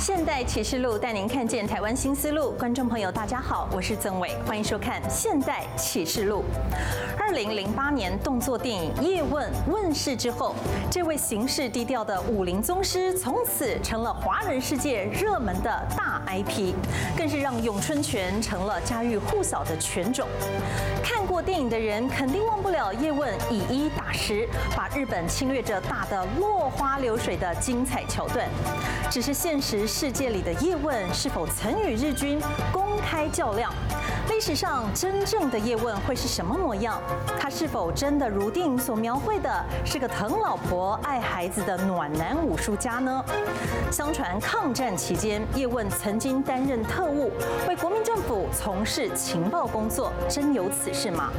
现代启示录带您看见台湾新思路。观众朋友，大家好，我是曾伟，欢迎收看《现代启示录》。二零零八年动作电影《叶问》问世之后，这位行事低调的武林宗师，从此成了华人世界热门的大 IP，更是让咏春拳成了家喻户晓的拳种。看电影的人肯定忘不了叶问以一打十，把日本侵略者打得落花流水的精彩桥段。只是现实世界里的叶问是否曾与日军公开较量？历史上真正的叶问会是什么模样？他是否真的如电影所描绘的，是个疼老婆爱孩子的暖男武术家呢？相传抗战期间，叶问曾经担任特务，为国民政府从事情报工作，真有此事吗？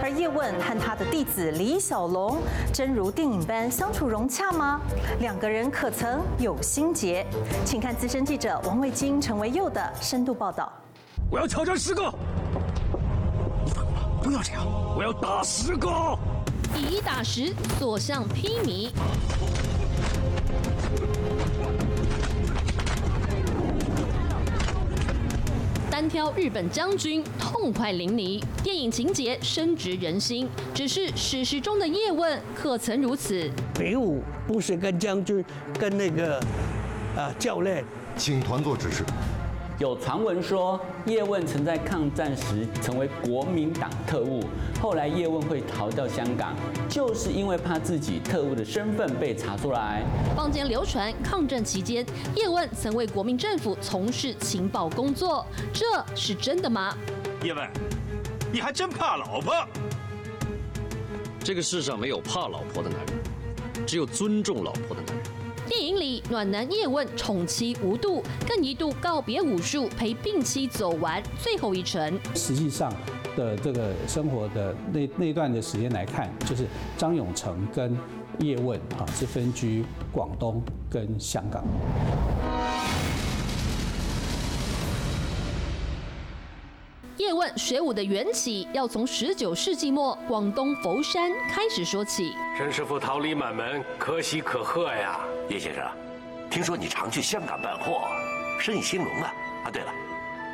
而叶问和他的弟子李小龙，真如电影般相处融洽吗？两个人可曾有心结？请看资深记者王卫京、陈维佑的深度报道。我要挑战十个，你反过来，不要这样！我要打十个，以一打十，所向披靡。单挑日本将军，痛快淋漓，电影情节深植人心。只是史实中的叶问，可曾如此？比武不是跟将军，跟那个啊教练，请团座指示。有传闻说，叶问曾在抗战时成为国民党特务，后来叶问会逃到香港，就是因为怕自己特务的身份被查出来。坊间流传，抗战期间叶问曾为国民政府从事情报工作，这是真的吗？叶问，你还真怕老婆？这个世上没有怕老婆的男人，只有尊重老婆的男人。电影里，暖男叶问宠妻无度，更一度告别武术，陪病妻走完最后一程。实际上的这个生活的那那段的时间来看，就是张永成跟叶问啊是分居广东跟香港。叶问学武的缘起，要从十九世纪末广东佛山开始说起。陈师傅桃李满门，可喜可贺呀！叶先生，听说你常去香港办货，生意兴隆啊！啊，对了，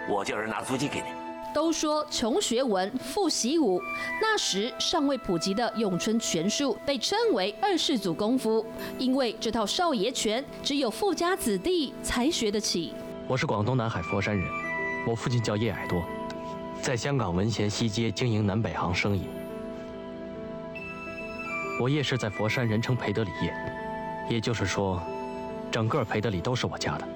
我叫人拿租金给你。都说穷学文，富习武，那时尚未普及的咏春拳术被称为二世祖功夫，因为这套少爷拳只有富家子弟才学得起。我是广东南海佛山人，我父亲叫叶矮多。在香港文贤西街经营南北行生意，我叶氏在佛山人称培德里叶，也就是说，整个培德里都是我家的。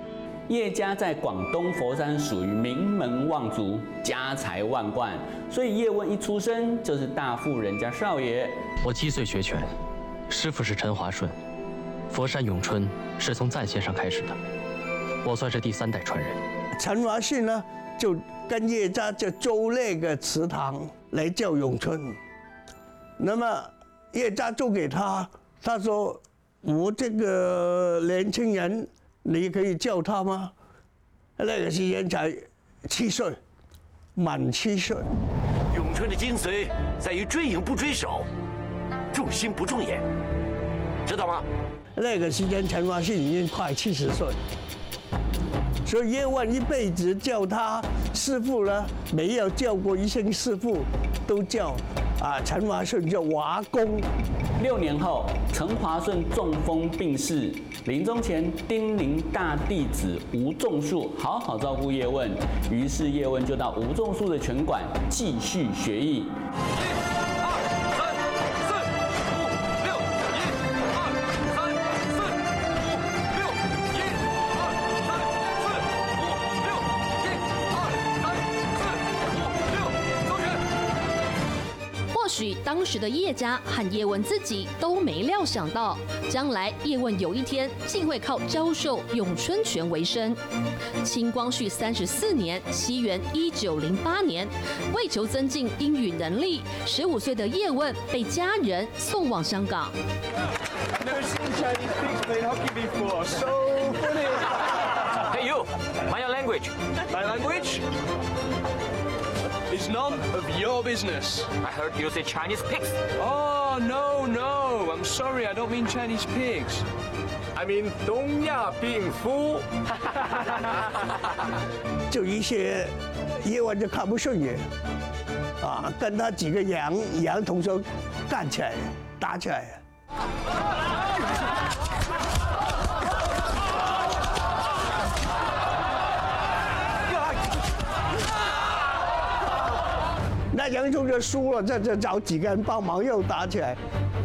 叶家在广东佛山属于名门望族，家财万贯，所以叶问一出生就是大富人家少爷。我七岁学拳，师傅是陈华顺，佛山咏春是从赞先生开始的，我算是第三代传人。陈华顺呢，就。跟叶家就租那个祠堂来叫咏春，那么叶家租给他，他说：“我这个年轻人，你可以叫他吗？”那个时间才七岁，满七岁。咏春的精髓在于追影不追手，重心不重眼，知道吗？那个时间陈华信已经快七十岁。所以叶问一辈子叫他师傅呢，没有叫过一声师傅，都叫啊陈华顺叫华公。六年后，陈华顺中风病逝，临终前叮咛大弟子吴仲树好好照顾叶问，于是叶问就到吴仲树的拳馆继续学艺。许当时的叶家和叶问自己都没料想到，将来叶问有一天竟会靠教授咏春拳为生。清光绪三十四年（西元一九零八年），为求增进英语能力，十五岁的叶问被家人送往香港。Hey you, your language. My language? None of your business. I heard you say Chinese pigs. Oh, no, no. I'm sorry. I don't mean Chinese pigs. I mean 东亚病夫。就一些夜晚就看不顺眼，啊，跟他几个洋洋同学干起来，打起来。那杨忠就输了，再再找几个人帮忙，又打起来。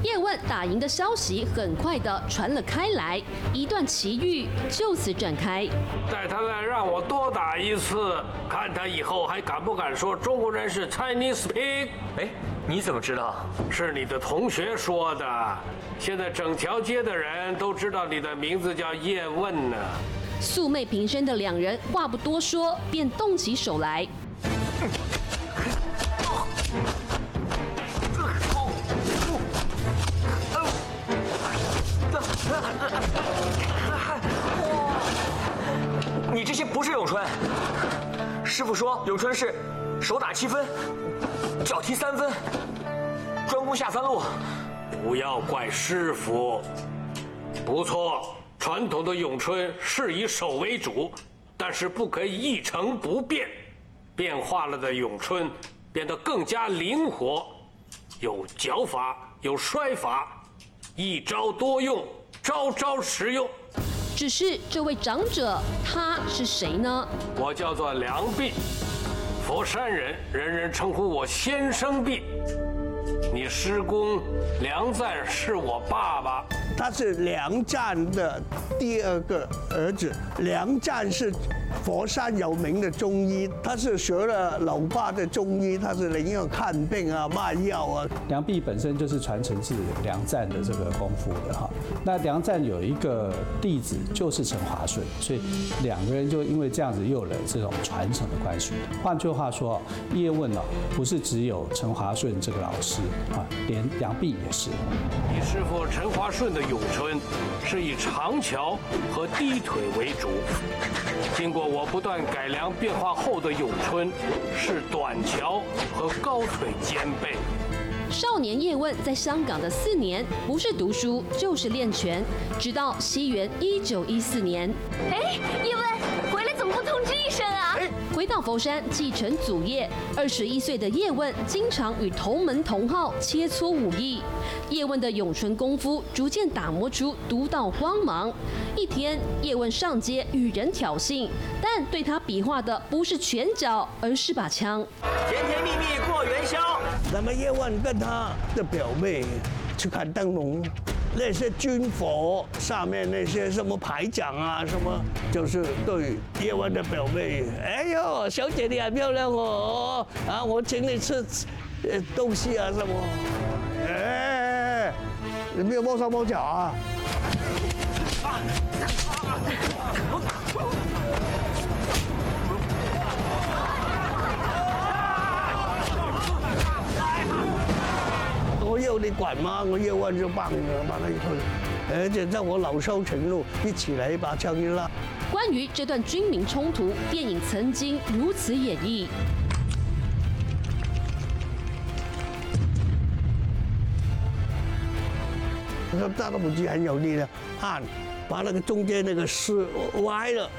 叶问打赢的消息很快的传了开来，一段奇遇就此展开。带他来让我多打一次，看他以后还敢不敢说中国人是 Chinese pig？哎，你怎么知道？是你的同学说的。现在整条街的人都知道你的名字叫叶问呢。素昧平生的两人话不多说，便动起手来。这些不是咏春。师傅说咏春是手打七分，脚踢三分，专攻下三路。不要怪师傅。不错，传统的咏春是以手为主，但是不可以一成不变。变化了的咏春变得更加灵活，有脚法，有摔法，一招多用，招招实用。只是这位长者他是谁呢？我叫做梁璧，佛山人，人人称呼我先生璧。你师公梁赞是我爸爸，他是梁赞的第二个儿子。梁赞是佛山有名的中医，他是学了老爸的中医，他是能够看病啊、卖药啊。梁壁本身就是传承自梁赞的这个功夫的哈。那梁赞有一个弟子就是陈华顺，所以两个人就因为这样子又有了这种传承的关系。换句话说，叶问呢不是只有陈华顺这个老师。啊，连梁毕也是。你师傅陈华顺的咏春是以长桥和低腿为主，经过我不断改良变化后的咏春是短桥和高腿兼备。少年叶问在香港的四年，不是读书就是练拳，直到西元一九一四年。哎，叶问到佛山继承祖业，二十一岁的叶问经常与同门同号切磋武艺。叶问的咏春功夫逐渐打磨出独到光芒。一天，叶问上街与人挑衅，但对他比划的不是拳脚，而是把枪。甜甜蜜蜜过元宵。那么叶问跟他的表妹去看灯笼，那些军火上面那些什么排长啊，什么就是对叶问的表妹，哎呦，小姐你很漂亮哦，啊，我请你吃呃东西啊什么，哎，你没有摸手摸脚啊？我要你管吗？我要问就棒了，把他一推，而且在我恼羞成怒，一起来一把枪一拉。关于这段军民冲突，电影曾经如此演绎。他说大拇指很有力的，按，把那个中间那个丝歪了，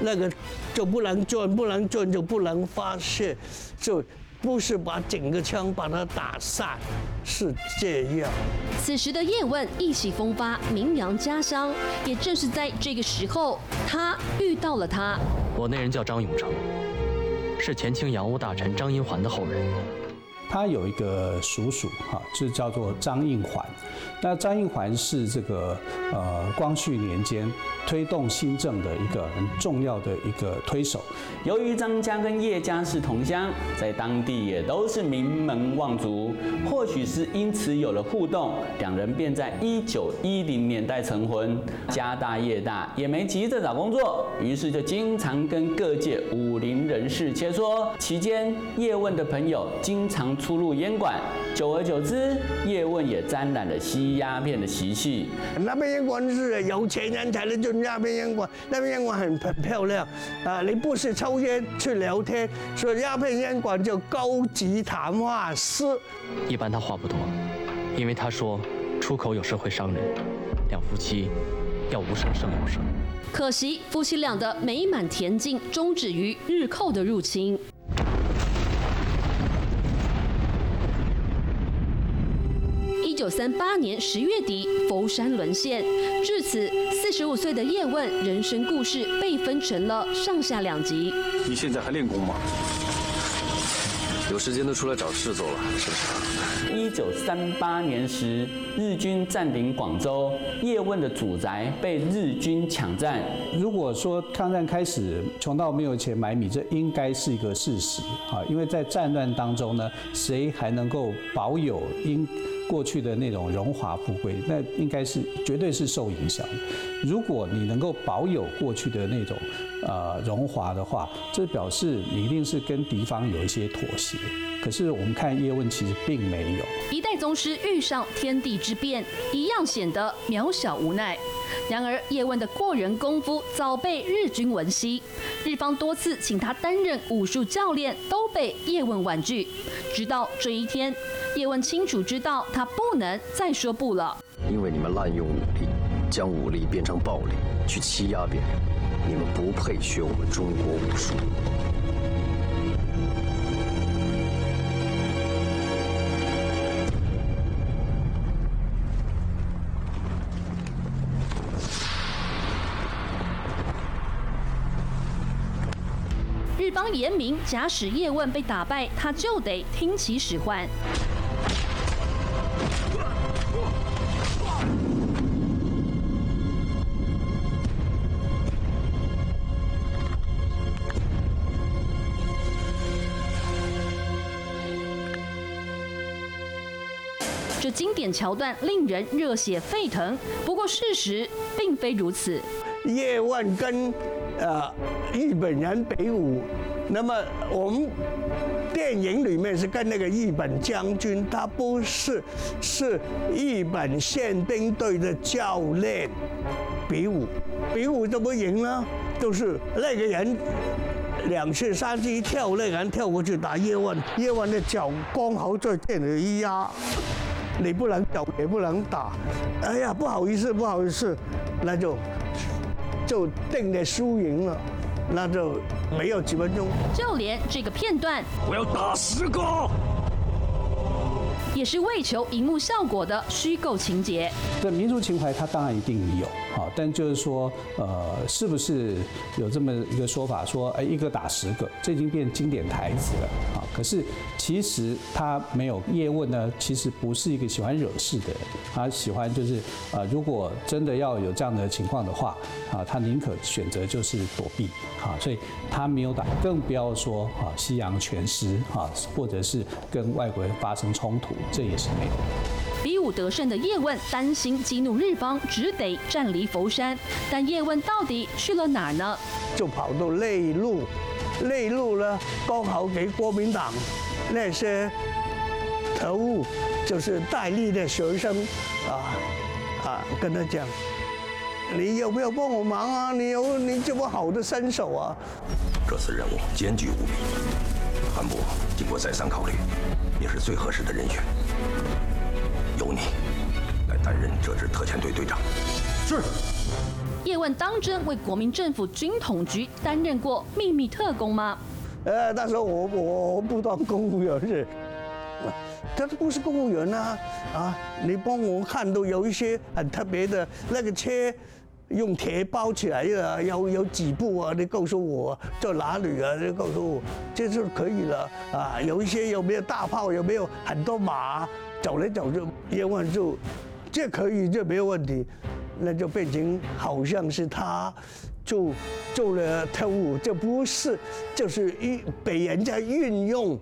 那个就不能转，不能转就不能发泄，就。不是把整个枪把它打散，是这样。此时的叶问意气风发，名扬家乡。也正是在这个时候，他遇到了他。我那人叫张永成，是前清洋务大臣张荫环的后人。他有一个叔叔，哈，就叫做张应环。那张应环是这个呃光绪年间推动新政的一个很重要的一个推手。由于张家跟叶家是同乡，在当地也都是名门望族，或许是因此有了互动，两人便在一九一零年代成婚。家大业大，也没急着找工作，于是就经常跟各界武林人士切磋。期间，叶问的朋友经常出入烟馆，久而久之，叶问也沾染了吸鸦片的习气。那边烟馆是有钱人才能进那边烟馆，那边烟馆很很漂亮啊！你不是抽烟去聊天，所以鸦片烟馆叫高级谈话室。一般他话不多，因为他说出口有时会伤人。两夫妻要无声胜有声。可惜夫妻俩的美满恬静终止于日寇的入侵。九三八年十月底，佛山沦陷。至此，四十五岁的叶问人生故事被分成了上下两集。你现在还练功吗？有时间都出来找事做了，是不是？一九三八年时，日军占领广州，叶问的祖宅被日军抢占。如果说抗战开始穷到没有钱买米，这应该是一个事实啊，因为在战乱当中呢，谁还能够保有应过去的那种荣华富贵？那应该是绝对是受影响。如果你能够保有过去的那种呃荣华的话，这表示你一定是跟敌方有一些妥协。可是我们看叶问其实并没有。一代宗师遇上天地之变，一样显得渺小无奈。然而叶问的过人功夫早被日军闻悉，日方多次请他担任武术教练，都被叶问婉拒。直到这一天，叶问清楚知道他不能再说不了。因为你们滥用。将武力变成暴力，去欺压别人，你们不配学我们中国武术。日方严明，假使叶问被打败，他就得听其使唤。典桥段令人热血沸腾，不过事实并非如此。叶问跟呃日本人比武，那么我们电影里面是跟那个日本将军，他不是是日本宪兵队的教练比武，比武怎么赢呢？都是那个人两次三次一跳，那个人跳过去打叶问，叶问的脚刚好在天里一压。你不能走，也不能打。哎呀，不好意思，不好意思，那就就定的输赢了，那就没有几分钟。就连这个片段，我要打十个，也是为求荧幕效果的虚构情节。对民族情怀，它当然一定有。啊，但就是说，呃，是不是有这么一个说法，说，哎，一个打十个，这已经变经典台词了啊？可是其实他没有叶问呢，其实不是一个喜欢惹事的人，他喜欢就是，呃，如果真的要有这样的情况的话，啊，他宁可选择就是躲避，啊，所以他没有打，更不要说啊，西洋拳师啊，或者是跟外国人发生冲突，这也是没有。比武得胜的叶问担心激怒日方，只得暂离佛山。但叶问到底去了哪儿呢？就跑到内陆，内陆呢刚好给国民党那些特务，就是戴笠的学生啊啊，跟他讲：你有没有帮我忙啊？你有你这么好的身手啊？这次任务艰巨无比，韩博经过再三考虑，也是最合适的人选。由你来担任这支特遣队队长。是。叶问当真为国民政府军统局担任过秘密特工吗？呃，那时候我我不当公务员是，他不是公务员啊啊！你帮我看到有一些很特别的那个车，用铁包起来的，有有几步啊？你告诉我在哪里啊？你告诉我，这就可以了啊！有一些有没有大炮？有没有很多马？走来走就叶问就，这可以，这没有问题，那就变成好像是他就做了特务，这不是，就是一被人家运用，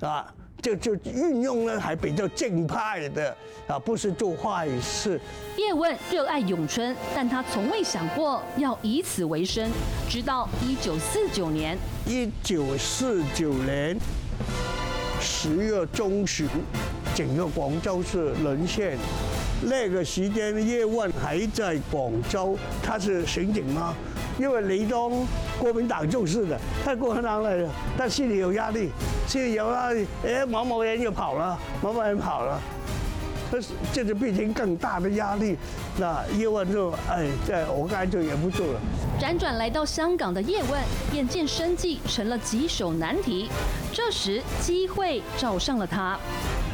啊，就就运用呢还比较正派的啊，不是做坏事。叶问热爱咏春，但他从未想过要以此为生，直到一九四九年。一九四九年十月中旬。整个广州市沦陷，那个时间叶问还在广州，他是刑警吗？因为李东国民党就是的，他国民党来了，他心里有压力，心里有压力，哎，某某人又跑了，某某人跑了，那这就变成更大的压力。那叶问就哎，这我刚才就忍不住了。辗转来到香港的叶问，眼见生计成了棘手难题，这时机会找上了他。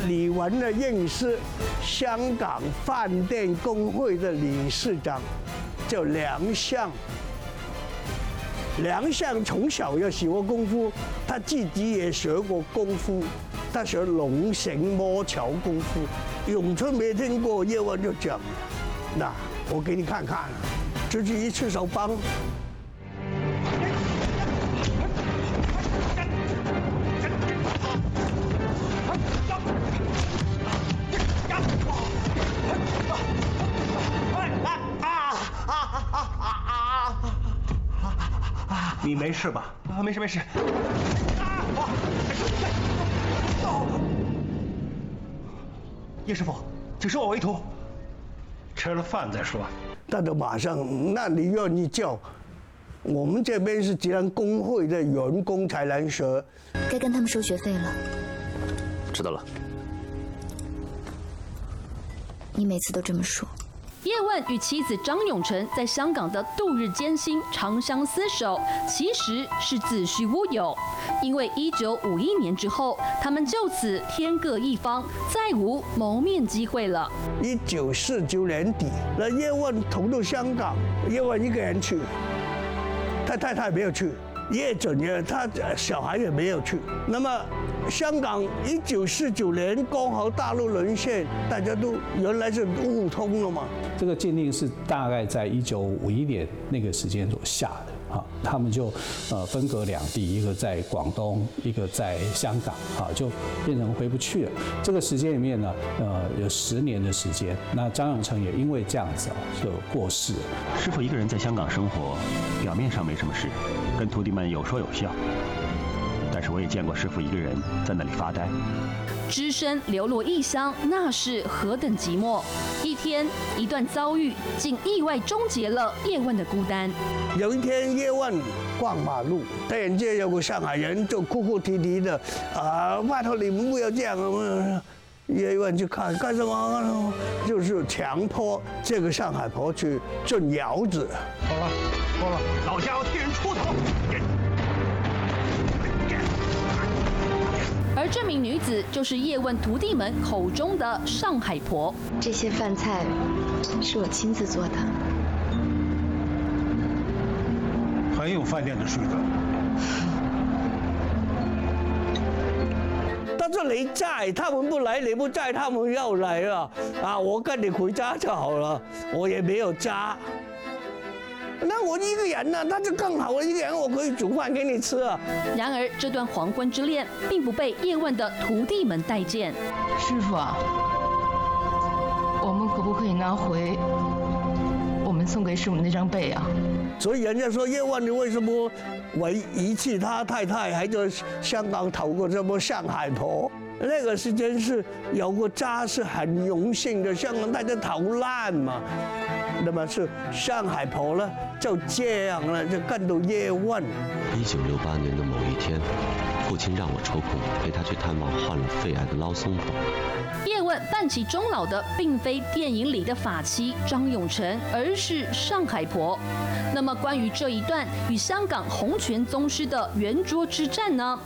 李文的认识香港饭店工会的理事长，叫梁相。梁相从小要学过功夫，他自己也学过功夫，他学龙行摸桥功夫。咏春没听过，叶问就讲：那我给你看看，这是一次手帮。你没事吧？啊，没事没事。叶师傅，请收我为徒。吃了饭再说。那就马上，那你愿意叫？我们这边是只能工会的员工才能学。该跟他们收学费了。知道了。你每次都这么说。叶问与妻子张永成在香港的度日艰辛、长相厮守，其实是子虚乌有。因为一九五一年之后，他们就此天各一方，再无谋面机会了。一九四九年底，那叶问投到香港，叶问一个人去，他太太没有去。叶准也，他小孩也没有去。那么，香港一九四九年刚好大陆沦陷，大家都原来是互通了嘛。这个鉴定是大概在一九五一年那个时间所下的。哈，他们就呃分隔两地，一个在广东，一个在香港，啊，就变成回不去了。这个时间里面呢，呃，有十年的时间。那张永成也因为这样子啊，就过世了。师傅一个人在香港生活，表面上没什么事，跟徒弟们有说有笑。但是我也见过师傅一个人在那里发呆。只身流落异乡，那是何等寂寞！一天，一段遭遇，竟意外终结了叶问的孤单。有一天，叶问逛马路，突然间有个上海人就哭哭啼啼的，啊，拜托你们不要这样啊。叶问去看干什么？就是强迫这个上海婆去进窑子。好了，好了，老家要替人出头。而这名女子就是叶问徒弟们口中的上海婆。这些饭菜是我亲自做的。很有饭店的水准。他说你在，他们不来；你不在，他们要来了。啊，我跟你回家就好了。我也没有家。那我一个人呢，那就更好了。一个人我可以煮饭给你吃啊。然而，这段黄昏之恋并不被叶问的徒弟们待见。师傅啊，我们可不可以拿回我们送给师傅那张被啊？所以人家说叶问，你为什么为遗弃他太太，还在香港讨过这么上海婆？那个时间是有个家是很荣幸的，香港大家逃难嘛。那么是上海婆呢，就这样了，就跟到叶问。一九六八年的某一天，父亲让我抽空陪他去探望患了肺癌的捞松婆。叶问扮起终老的，并非电影里的法妻张永成，而是上海婆。那么关于这一段与香港洪拳宗师的圆桌之战呢？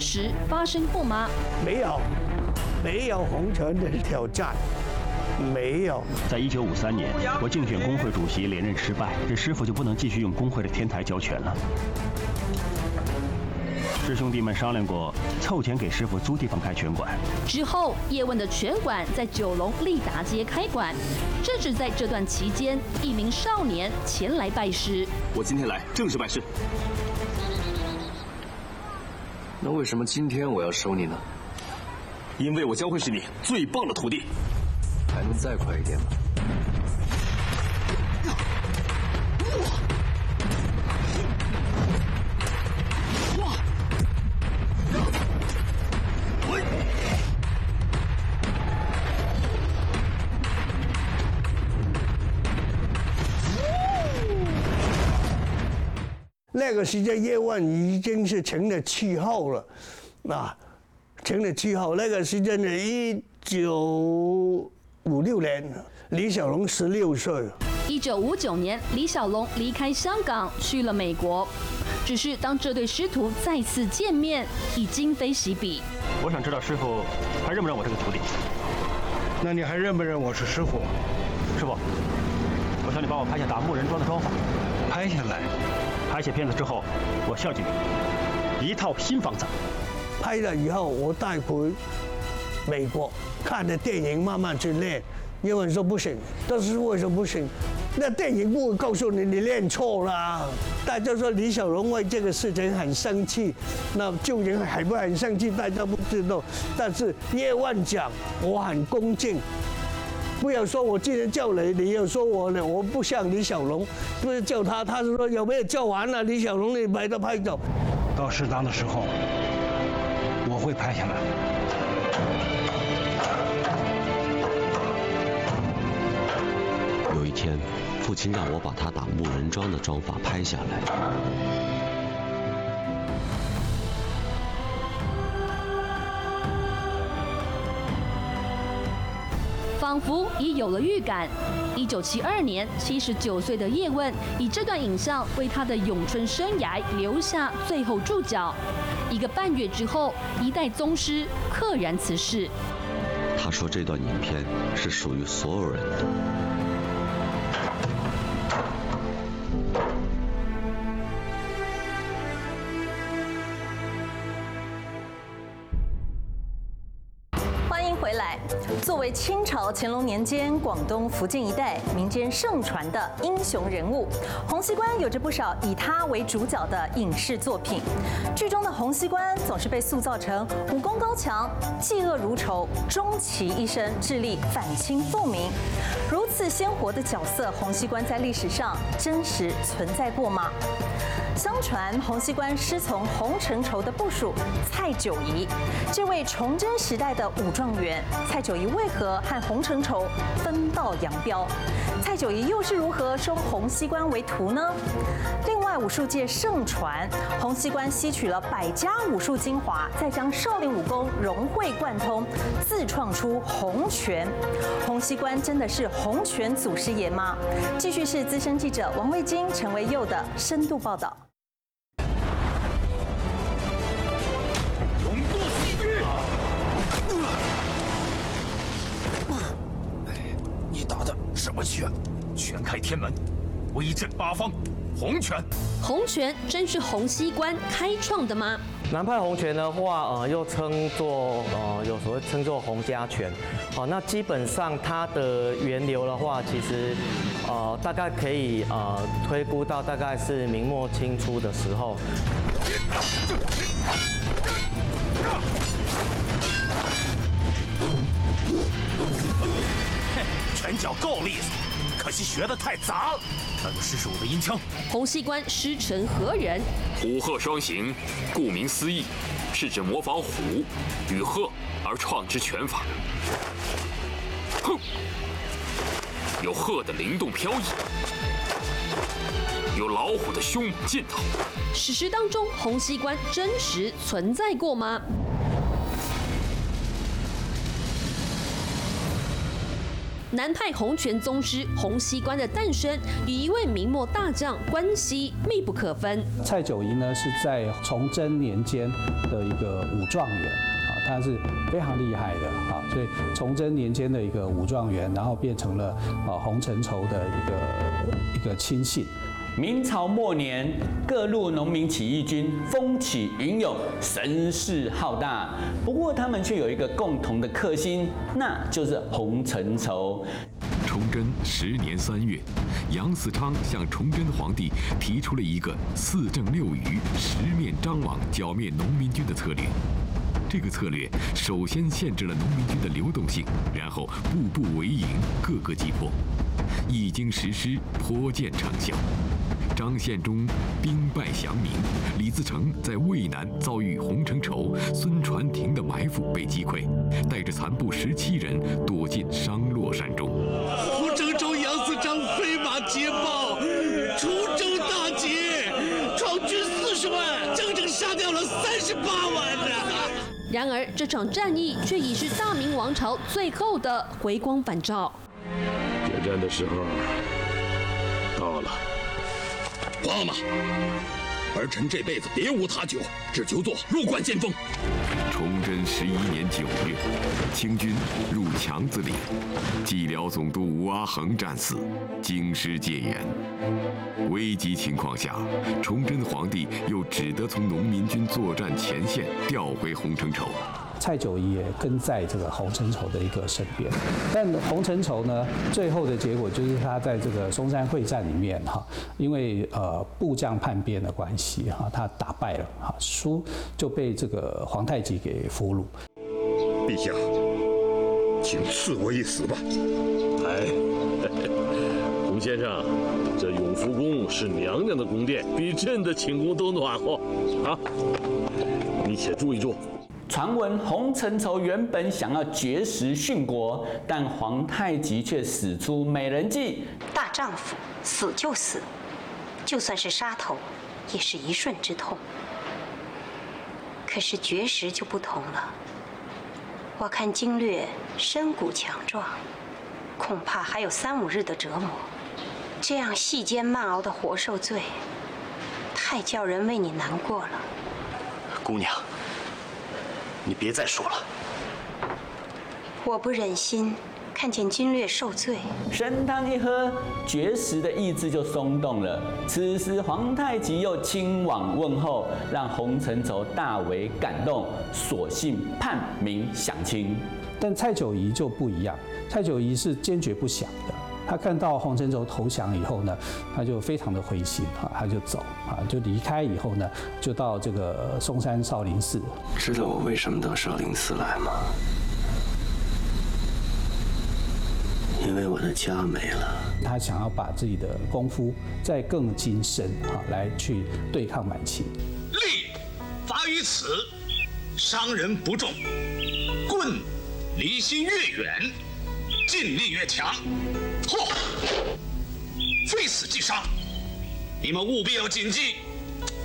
是真实发生过吗？没有，没有红尘的挑战，没有。在一九五三年，我竞选工会主席连任失败，这师傅就不能继续用工会的天台教拳了。师兄弟们商量过，凑钱给师傅租地方开拳馆。之后，叶问的拳馆在九龙利达街开馆。正是在这段期间，一名少年前来拜师。我今天来正式拜师。那为什么今天我要收你呢？因为我将会是你最棒的徒弟。还能再快一点吗？那个时间叶问已经是成了气候了，啊，成了气候。那个时间呢，一九五六年，李小龙十六岁。一九五九年，李小龙离开香港去了美国。只是当这对师徒再次见面，已今非昔比。我想知道师傅还认不认我这个徒弟？那你还认不认我是师傅？师傅，我想你帮我拍下打木人桩的桩法，拍下来。拍下片子之后，我孝敬你一套新房子。拍了以后，我带回美国看的电影，慢慢去练。叶问说不行，但是为什么不行？那电影不会告诉你你练错了。大家说李小龙为这个事情很生气，那究竟还不很生气，大家不知道。但是叶问讲，我很恭敬。不要说我今天叫你，你又说我呢，我不像李小龙，不是叫他，他是说有没有叫完了？李小龙你把他拍走，到适当的时候，我会拍下来。有一天，父亲让我把他打木人桩的桩法拍下来。仿佛已有了预感。一九七二年，七十九岁的叶问以这段影像为他的咏春生涯留下最后注脚。一个半月之后，一代宗师溘然辞世。他说这段影片是属于所有人的。为清朝乾隆年间广东福建一带民间盛传的英雄人物，洪熙官有着不少以他为主角的影视作品。剧中的洪熙官总是被塑造成武功高强、嫉恶如仇、终其一生致力反清复明。如此鲜活的角色，洪熙官在历史上真实存在过吗？相传洪熙官师从洪承畴的部属蔡九仪，这位崇祯时代的武状元。蔡九仪为何和洪承畴分道扬镳？蔡九仪又是如何收洪熙官为徒呢？另外，武术界盛传洪熙官吸取了百家武术精华，再将少林武功融会贯通，自创出洪拳。洪熙官真的是洪拳祖师爷吗？继续是资深记者王卫金、陈维佑的深度报道。什么拳？拳开天门，威震八方，洪拳。洪拳真是洪熙官开创的吗？南派洪拳的话，呃，又称作呃，有所谓称作洪家拳。好，那基本上它的源流的话，其实呃，大概可以呃推估到大概是明末清初的时候。拳脚够利索，可惜学得太杂了。那就试试我的阴枪。洪熙官师承何人？虎鹤双形，顾名思义，是指模仿虎与鹤而创之拳法。哼，有鹤的灵动飘逸，有老虎的凶猛劲头。史实当中，洪熙官真实存在过吗？南派洪拳宗师洪熙官的诞生与一位明末大将关西密不可分。蔡九仪呢是在崇祯年间的一个武状元啊，他是非常厉害的啊，所以崇祯年间的一个武状元，然后变成了啊洪承畴的一个一个亲信。明朝末年，各路农民起义军风起云涌，声势浩大。不过，他们却有一个共同的克星，那就是洪承畴。崇祯十年三月，杨嗣昌向崇祯皇帝提出了一个四正六余、十面张网剿灭农民军的策略。这个策略首先限制了农民军的流动性，然后步步为营，各个击破。一经实施，颇见成效。张献忠兵败降明，李自成在渭南遭遇洪承畴、孙传庭的埋伏，被击溃，带着残部十七人躲进商洛山中。洪承畴、杨嗣昌飞马捷报，出征大捷，闯军四十万，整整杀掉了三十八万呢。然而，这场战役却已是大明王朝最后的回光返照。战的时候到了。皇阿玛，儿臣这辈子别无他求，只求做入关先锋。崇祯十一年九月，清军入强子岭，蓟辽总督吴阿衡战死，京师戒严。危急情况下，崇祯皇帝又只得从农民军作战前线调回洪承畴。蔡九宜也跟在这个洪承畴的一个身边，但洪承畴呢，最后的结果就是他在这个松山会战里面哈，因为呃部将叛变的关系哈，他打败了哈，输就被这个皇太极给俘虏。陛下，请赐我一死吧。哎，洪先生，这永福宫是娘娘的宫殿，比朕的寝宫都暖和啊。你且住一住。传闻洪承畴原本想要绝食殉国，但皇太极却使出美人计。大丈夫死就死，就算是杀头，也是一瞬之痛。可是绝食就不同了。我看经略身骨强壮，恐怕还有三五日的折磨。这样细煎慢熬的活受罪，太叫人为你难过了。姑娘。你别再说了，我不忍心看见金略受罪。参汤一喝，绝食的意志就松动了。此时皇太极又亲往问候，让洪承畴大为感动，索性判明降清。但蔡九仪就不一样，蔡九仪是坚决不降的。他看到洪承畴投降以后呢，他就非常的灰心啊，他就走啊，就离开以后呢，就到这个嵩山少林寺。知道我为什么到少林寺来吗？因为我的家没了。他想要把自己的功夫再更精深啊，来去对抗满清。力发于此，伤人不重；棍离心越远，劲力越强。嚯！非死即伤，你们务必要谨记，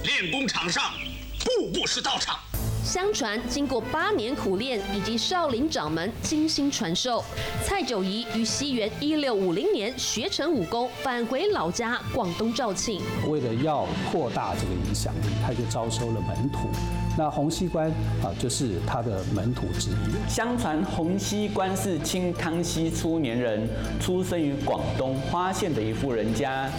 练功场上步步是道场。相传，经过八年苦练以及少林掌门精心传授，蔡九仪于西元一六五零年学成武功，返回老家广东肇庆。为了要扩大这个影响力，他就招收了门徒。那洪熙官啊，就是他的门徒之一。相传洪熙官是清康熙初年人，出生于广东花县的一户人家。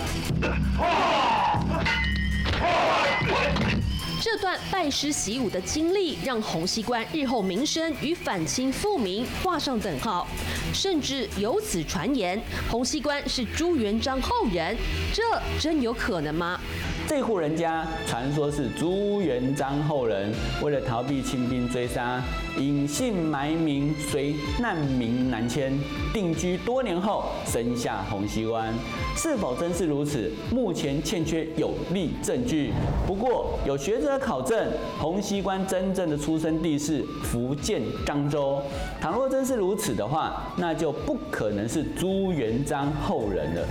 这段拜师习武的经历，让洪熙官日后名声与反清复明画上等号，甚至有此传言，洪熙官是朱元璋后人，这真有可能吗？这户人家传说是朱元璋后人，为了逃避清兵追杀，隐姓埋名随难民南迁，定居多年后生下洪熙官。是否真是如此？目前欠缺有力证据。不过有学者考证，洪熙官真正的出生地是福建漳州。倘若真是如此的话，那就不可能是朱元璋后人了。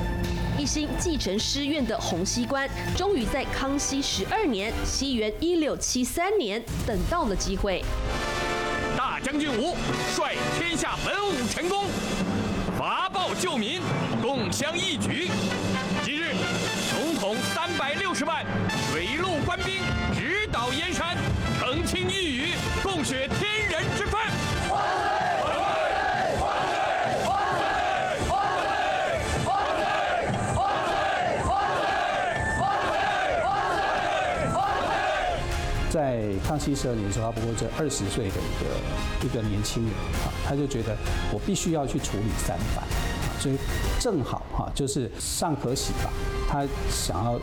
一心继承师院的洪熙官，终于在康熙十二年（西元一六七三年）等到了机会。将军吴率天下文武成功，伐暴救民，共襄义举。今日总统三百六十万在康熙十二年的时候，他不过这二十岁的一个一个年轻人啊，他就觉得我必须要去处理三藩啊，所以正好哈，就是尚可喜吧，他想要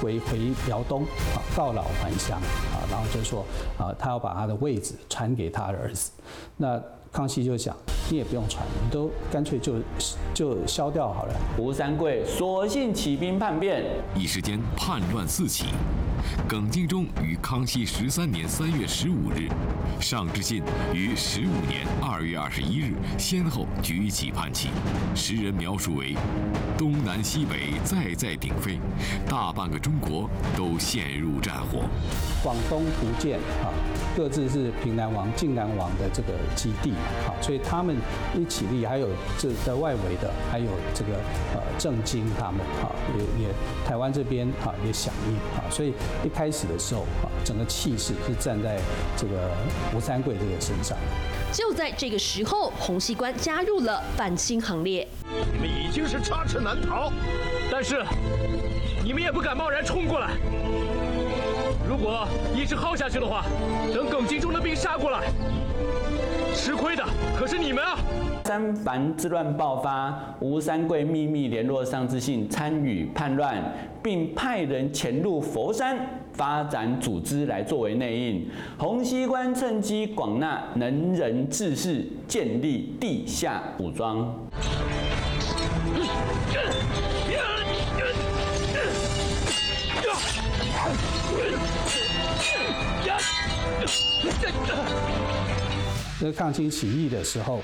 回回辽东啊，告老还乡啊，然后就说啊，他要把他的位置传给他的儿子。那康熙就想，你也不用传，你都干脆就就消掉好了。吴三桂索性起兵叛变，一时间叛乱四起。耿精忠于康熙十三年三月十五日，尚志信于十五年二月二十一日先后举起叛旗，时人描述为东南西北再再鼎沸，大半个中国都陷入战火。广东、福建啊，各自是平南王、靖南王的这个基地啊，所以他们一起立，还有这在外围的，还有这个呃郑经他们啊，也也台湾这边啊也响应啊，所以。一开始的时候啊，整个气势是站在这个吴三桂这个身上。就在这个时候，洪熙官加入了反清行列。你们已经是插翅难逃，但是你们也不敢贸然冲过来。如果一直耗下去的话，等耿精忠的兵杀过来，吃亏的可是你们啊！三藩之乱爆发，吴三桂秘密联络尚志信参与叛乱，并派人潜入佛山发展组织来作为内应。洪熙官趁机广纳能人志士，建立地下武装。这个抗清起义的时候，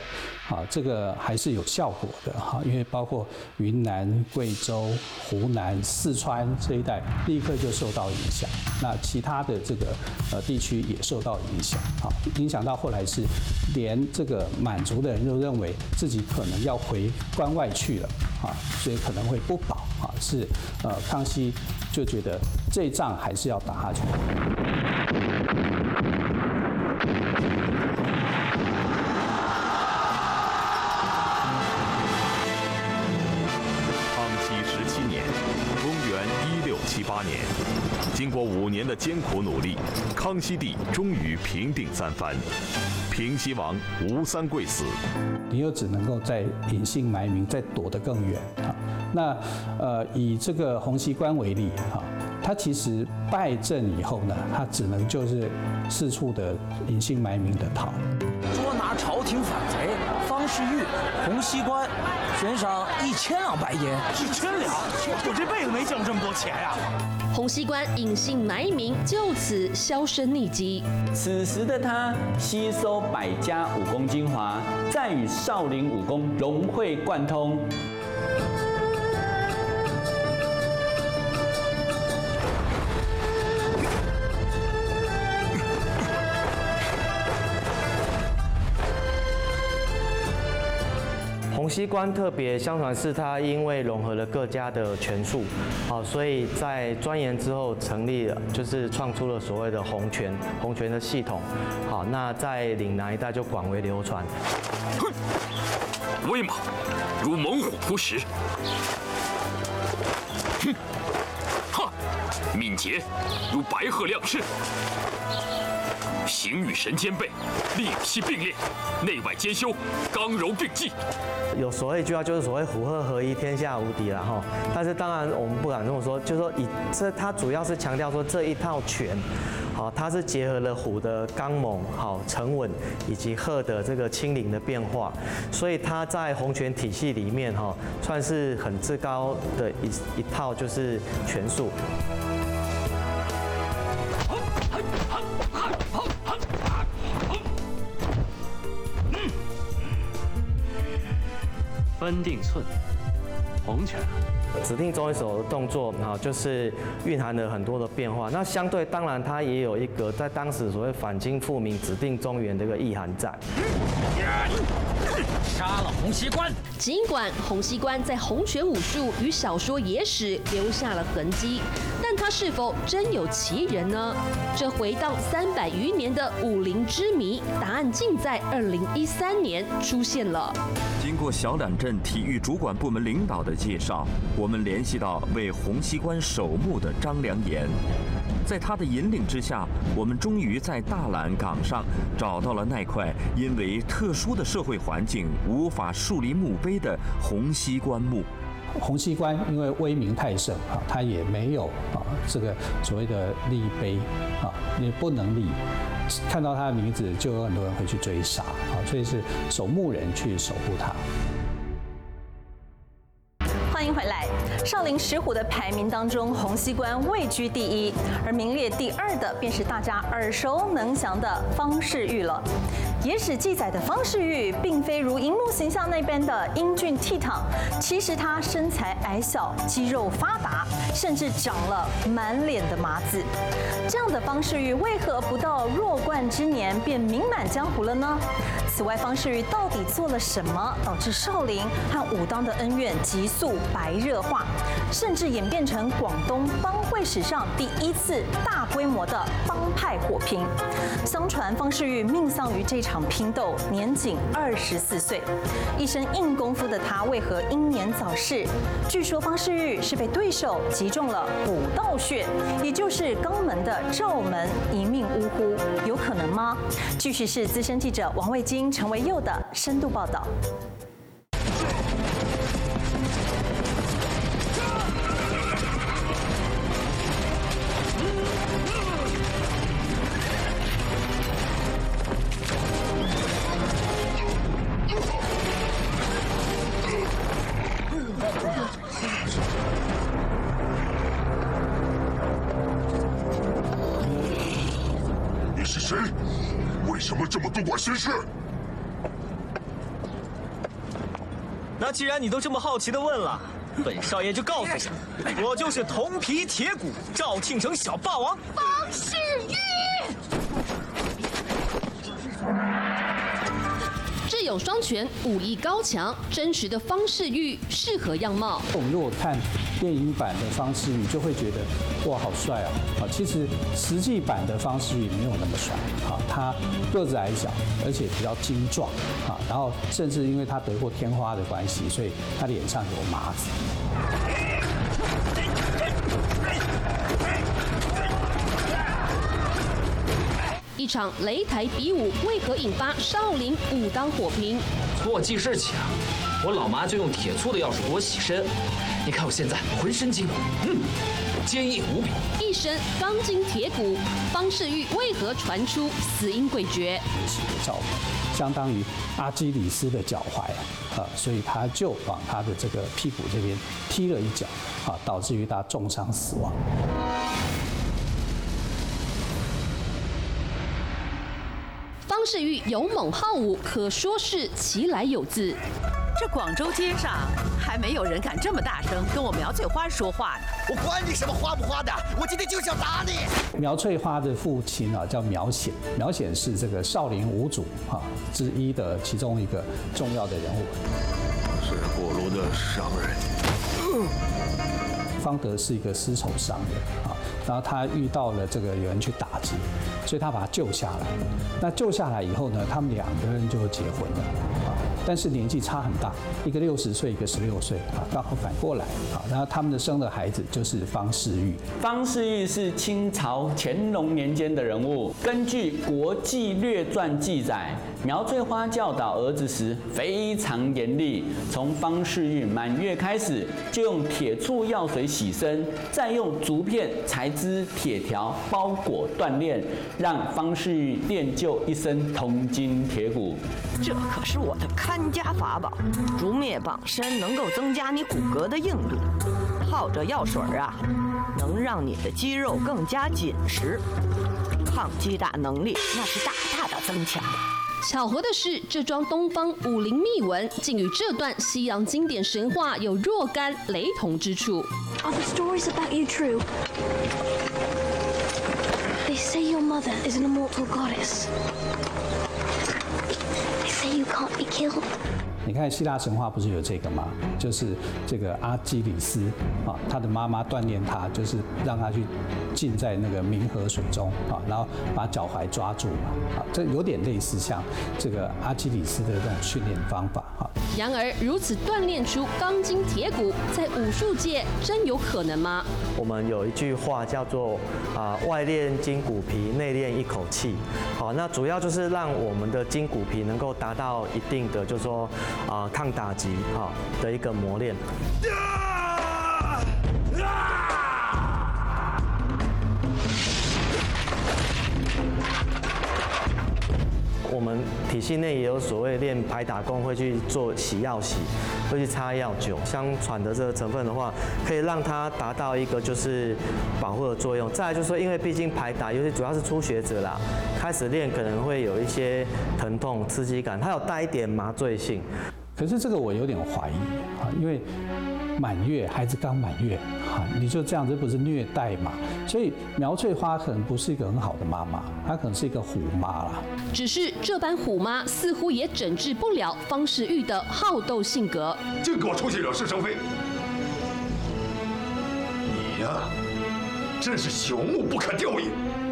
啊，这个还是有效果的哈，因为包括云南、贵州、湖南、四川这一带立刻就受到影响，那其他的这个呃地区也受到影响，啊，影响到后来是连这个满族的人都认为自己可能要回关外去了，啊，所以可能会不保，啊，是呃康熙就觉得这仗还是要打下去。经过五年的艰苦努力，康熙帝终于平定三藩。平西王吴三桂死，你又只能够再隐姓埋名，再躲得更远啊。那呃，以这个洪熙官为例哈，他其实败阵以后呢，他只能就是四处的隐姓埋名的逃。捉拿朝廷反贼方世玉、洪熙官，悬赏一千两白银。一千两？我这辈子没见过这么多钱呀！洪熙官隐姓埋名，就此销声匿迹。此时的他吸收百家武功精华，再与少林武功融会贯通。西关特别相传是他因为融合了各家的拳术，好，所以在钻研之后成立了，就是创出了所谓的洪拳，洪拳的系统。好，那在岭南一带就广为流传。哼，威猛如猛虎扑食。哼，哈，敏捷如白鹤亮翅。形与神兼备，力气并练，内外兼修，刚柔并济。有所谓一句话，就是所谓虎鹤合一，天下无敌了哈。但是当然我们不敢这么说，就是说以这它主要是强调说这一套拳，好，它是结合了虎的刚猛、好沉稳，以及鹤的这个轻灵的变化，所以它在洪拳体系里面哈，算是很至高的一一套就是拳术。分定寸，洪拳，指定中一手的动作，啊，就是蕴含了很多的变化。那相对，当然它也有一个在当时所谓反清复明、指定中原的一个意涵在。杀了洪熙官。尽管洪熙官在洪拳武术与小说野史留下了痕迹，但他是否真有其人呢？这回荡三百余年的武林之谜，答案竟在二零一三年出现了。经过小榄镇体育主管部门领导的介绍，我们联系到为洪熙官守墓的张良言。在他的引领之下，我们终于在大榄岗上找到了那块因为特殊的社会环境无法树立墓碑的洪熙官墓。洪熙官因为威名太盛啊，他也没有啊这个所谓的立碑啊，你不能立，看到他的名字就有很多人会去追杀啊，所以是守墓人去守护他。欢迎回来。少林石虎的排名当中，洪熙官位居第一，而名列第二的便是大家耳熟能详的方世玉了。野史记载的方世玉，并非如荧幕形象那般的英俊倜傥，其实他身材矮小，肌肉发达，甚至长了满脸的麻子。这样的方世玉，为何不到弱冠之年便名满江湖了呢？此外，方世玉到底做了什么，导致少林和武当的恩怨急速白热化，甚至演变成广东帮会史上第一次大规模的帮派火拼？相传方世玉命丧于这场拼斗，年仅二十四岁。一身硬功夫的他，为何英年早逝？据说方世玉是被对手击中了补道穴，也就是肛门的照门，一命呜呼，有可能吗？继续是资深记者王卫金。陈维佑的深度报道。是谁？为什么这么多管闲事？那既然你都这么好奇的问了，本少爷就告诉你，我就是铜皮铁骨赵庆城小霸王方世双全，武艺高强，真实的方世玉适合样貌？我们如果看电影版的方世玉，就会觉得哇，好帅啊！啊，其实实际版的方世玉没有那么帅啊，他个子矮小，而且比较精壮啊，然后甚至因为他得过天花的关系，所以他脸上有麻子。一场擂台比武，为何引发少林武当火拼？从我记事起啊，我老妈就用铁醋的药水给我洗身。你看我现在浑身筋骨，嗯，坚硬无比。一身钢筋铁骨，方世玉为何传出死因诡诀？是个照门，相当于阿基里斯的脚踝啊，所以他就往他的这个屁股这边踢了一脚啊，导致于他重伤死亡。方世玉勇猛好武，可说是其来有自。这广州街上还没有人敢这么大声跟我苗翠花说话呢。我管你什么花不花的，我今天就是要打你。苗翠花的父亲啊叫苗显，苗显是这个少林五祖啊之一的其中一个重要的人物。是火炉的商人。方德是一个丝绸商人啊。然后他遇到了这个有人去打劫，所以他把他救下来。那救下来以后呢，他们两个人就结婚了，但是年纪差很大，一个六十岁，一个十六岁啊，刚好反过来啊。然后他们的生的孩子就是方世玉。方世玉是清朝乾隆年间的人物。根据《国际略传》记载，苗翠花教导儿子时非常严厉，从方世玉满月开始，就用铁醋药水洗身，再用竹片裁。之铁条包裹锻炼，让方世玉练就一身铜筋铁骨。这可是我的看家法宝，竹篾绑身能够增加你骨骼的硬度，泡着药水啊，能让你的肌肉更加紧实，抗击打能力那是大大的增强。巧合的是，这桩东方武林秘闻竟与这段西洋经典神话有若干雷同之处。Are the stories about you true? They say your mother is an immortal goddess. They say you can't be killed. 你看希腊神话不是有这个吗？就是这个阿基里斯啊，他的妈妈锻炼他，就是让他去浸在那个冥河水中啊，然后把脚踝抓住嘛，啊，这有点类似像这个阿基里斯的这种训练方法啊。然而，如此锻炼出钢筋铁骨，在武术界真有可能吗？我们有一句话叫做啊，外练筋骨皮，内练一口气。好，那主要就是让我们的筋骨皮能够达到一定的，就是说。啊抗打击哈的一个磨练。我们体系内也有所谓练排打工，会去做洗药洗，会去擦药酒。香喘的这个成分的话，可以让它达到一个就是保护的作用。再来就是说，因为毕竟排打，尤其主要是初学者啦，开始练可能会有一些疼痛、刺激感，它有带一点麻醉性。可是这个我有点怀疑啊，因为。满月，孩子刚满月，哈，你就这样子不是虐待嘛？所以苗翠花可能不是一个很好的妈妈，她可能是一个虎妈啦。只是这般虎妈似乎也整治不了方世玉的好斗性格。净给我出去惹是生非！你呀，真是朽木不可雕也。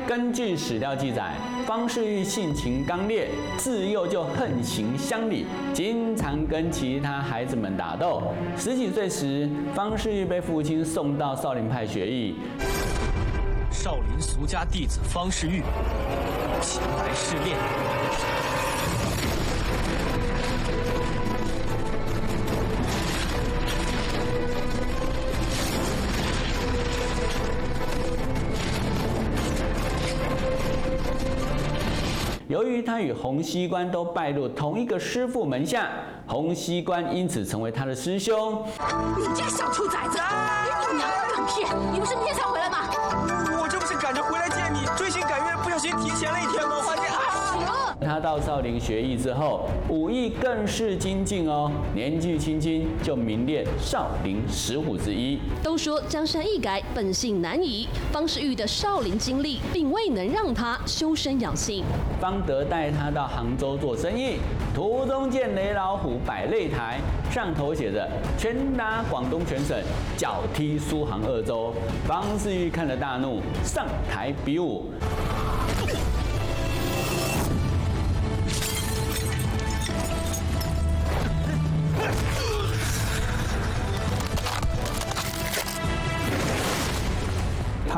根据史料记载，方世玉性情刚烈，自幼就横行乡里，经常跟其他孩子们打斗。十几岁时，方世玉被父亲送到少林派学艺。少林俗家弟子方世玉前来试炼。于他与洪熙官都拜入同一个师傅门下，洪熙官因此成为他的师兄。你这个小兔崽子，你娘敢骗？你不是明天才回来吗？我这不是赶着回来见你，追星赶月，不小心提前了一天吗？到少林学艺之后，武艺更是精进哦。年纪轻轻就名列少林十虎之一。都说江山易改，本性难移。方世玉的少林经历，并未能让他修身养性。方德带他到杭州做生意，途中见雷老虎摆擂台，上头写着“拳打广东全省，脚踢苏杭二州”。方世玉看了大怒，上台比武。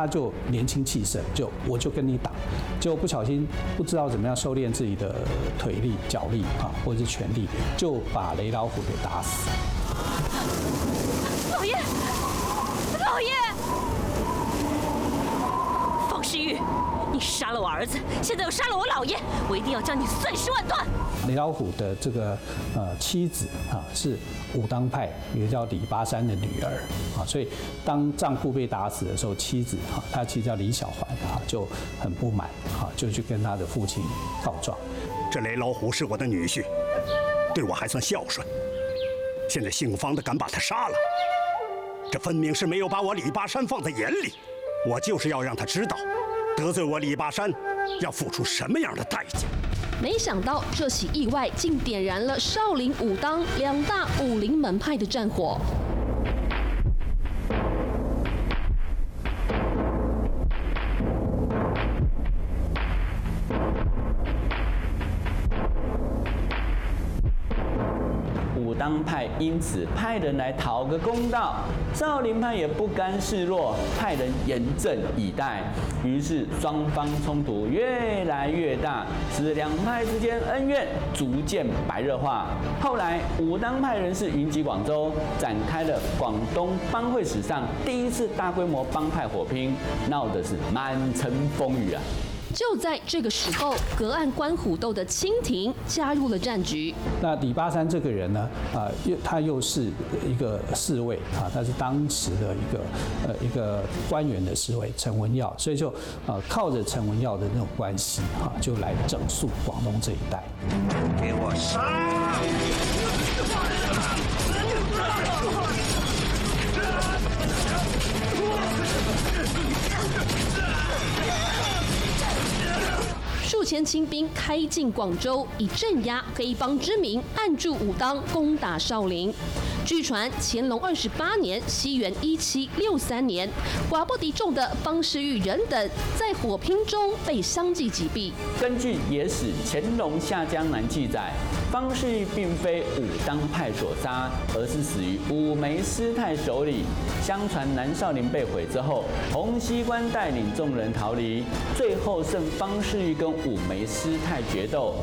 他就年轻气盛，就我就跟你打，就不小心不知道怎么样收敛自己的腿力、脚力啊，或者是全力，就把雷老虎给打死。老爷，老爷，玉，你杀了我儿子，现在又杀了我老爷，我一定要将你碎尸万段。雷老虎的这个呃妻子啊是武当派一个叫李巴山的女儿啊，所以当丈夫被打死的时候，妻子啊，她其实叫李小环啊，就很不满啊，就去跟他的父亲告状。这雷老虎是我的女婿，对我还算孝顺，现在姓方的敢把他杀了，这分明是没有把我李巴山放在眼里。我就是要让他知道，得罪我李巴山要付出什么样的代价。没想到这起意外竟点燃了少林、武当两大武林门派的战火。武当派因此派人来讨个公道，少林派也不甘示弱，派人严阵以待。于是双方冲突越来越大，使两派之间恩怨逐渐白热化。后来武当派人士云集广州，展开了广东帮会史上第一次大规模帮派火拼，闹的是满城风雨啊！就在这个时候，隔岸观虎斗的清廷加入了战局。那李巴山这个人呢，啊，又他又是一个侍卫啊，他是当时的一个呃一个官员的侍卫陈文耀，所以就呃靠着陈文耀的那种关系啊，就来整肃广东这一带。给我杀！数千清兵开进广州，以镇压黑帮之名，按住武当，攻打少林。据传乾隆二十八年（西元一七六三年），寡不敌众的方世玉人等在火拼中被相继击毙。根据野史《乾隆下江南》记载，方世玉并非武当派所杀，而是死于五枚师太手里。相传南少林被毁之后，洪熙官带领众人逃离，最后剩方世玉跟五枚师太决斗。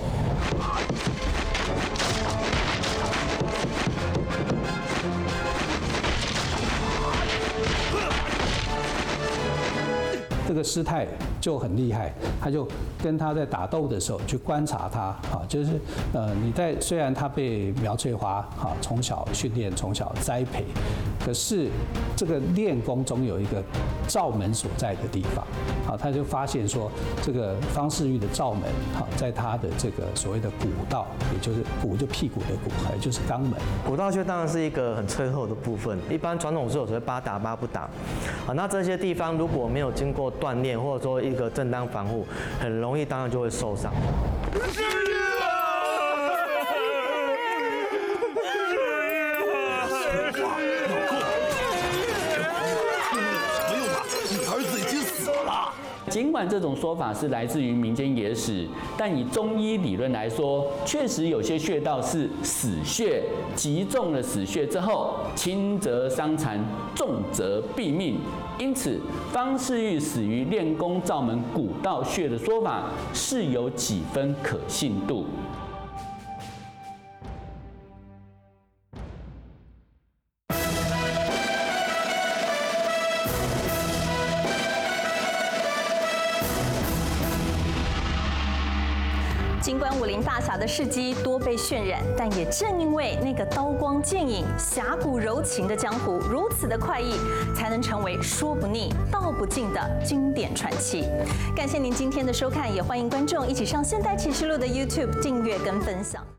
这个师太就很厉害，他就跟他在打斗的时候去观察他，啊，就是呃你在虽然他被苗翠花啊从小训练，从小栽培，可是这个练功总有一个罩门所在的地方，好，他就发现说这个方世玉的罩门，好，在他的这个所谓的骨道，也就是骨就屁股的骨，还就是肛门。骨道穴当然是一个很脆弱的部分，一般传统是有所谓八打八不打，啊，那这些地方如果没有经过锻炼或者说一个正当防护，很容易当然就会受伤。尽管这种说法是来自于民间野史，但以中医理论来说，确实有些穴道是死穴，击中了死穴之后，轻则伤残，重则毙命。因此，方世玉死于练功罩门古道穴的说法是有几分可信度。的事迹多被渲染，但也正因为那个刀光剑影、侠骨柔情的江湖如此的快意，才能成为说不腻、道不尽的经典传奇。感谢您今天的收看，也欢迎观众一起上《现代启示录》的 YouTube 订阅跟分享。